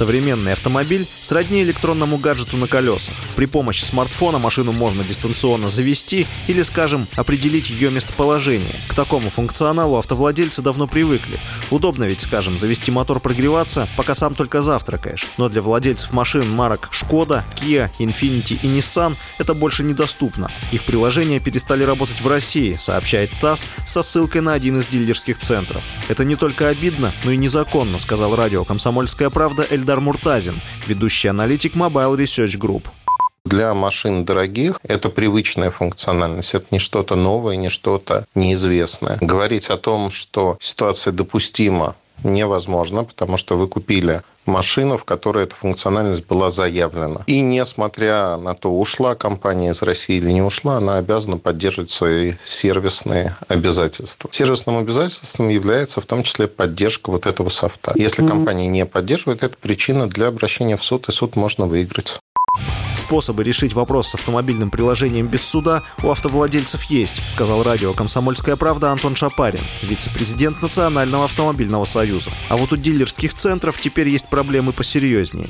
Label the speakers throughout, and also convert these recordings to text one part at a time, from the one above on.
Speaker 1: Современный автомобиль сродни электронному гаджету на колесах. При помощи смартфона машину можно дистанционно завести или, скажем, определить ее местоположение. К такому функционалу автовладельцы давно привыкли. Удобно ведь, скажем, завести мотор прогреваться, пока сам только завтракаешь. Но для владельцев машин марок Шкода, Kia, Infiniti и Nissan это больше недоступно. Их приложения перестали работать в России, сообщает ТАСС со ссылкой на один из дилерских центров. Это не только обидно, но и незаконно, сказал радио «Комсомольская правда» Эльдар Эльдар Муртазин, ведущий аналитик Mobile Research Group.
Speaker 2: Для машин дорогих это привычная функциональность, это не что-то новое, не что-то неизвестное. Говорить о том, что ситуация допустима невозможно, потому что вы купили машину, в которой эта функциональность была заявлена. И несмотря на то, ушла компания из России или не ушла, она обязана поддерживать свои сервисные обязательства. Сервисным обязательством является в том числе поддержка вот этого софта. Если компания не поддерживает, это причина для обращения в суд, и суд можно выиграть.
Speaker 1: Способы решить вопрос с автомобильным приложением без суда у автовладельцев есть, сказал радио «Комсомольская правда» Антон Шапарин, вице-президент Национального автомобильного союза. А вот у дилерских центров теперь есть проблемы посерьезнее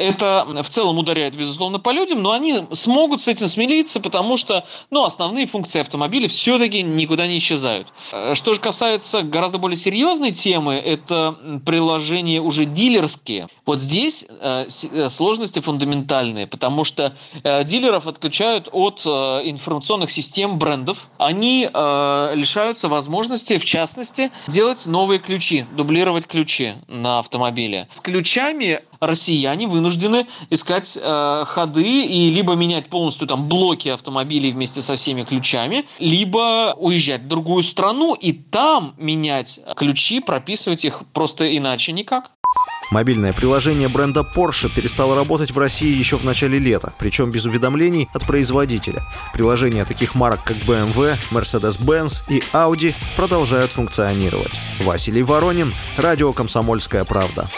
Speaker 3: это в целом ударяет, безусловно, по людям, но они смогут с этим смириться, потому что ну, основные функции автомобиля все-таки никуда не исчезают. Э, что же касается гораздо более серьезной темы, это приложения уже дилерские. Вот здесь э, э, сложности фундаментальные, потому что дилеров отключают от информационных систем брендов. Они лишаются возможности, в частности, делать новые ключи, дублировать ключи на автомобиле. С ключами россияне вынуждены искать э, ходы и либо менять полностью там блоки автомобилей вместе со всеми ключами, либо уезжать в другую страну и там менять ключи, прописывать их просто иначе никак.
Speaker 1: Мобильное приложение бренда Porsche перестало работать в России еще в начале лета, причем без уведомлений от производителя. Приложения таких марок, как BMW, Mercedes-Benz и Audi продолжают функционировать. Василий Воронин, радио «Комсомольская правда».